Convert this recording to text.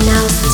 now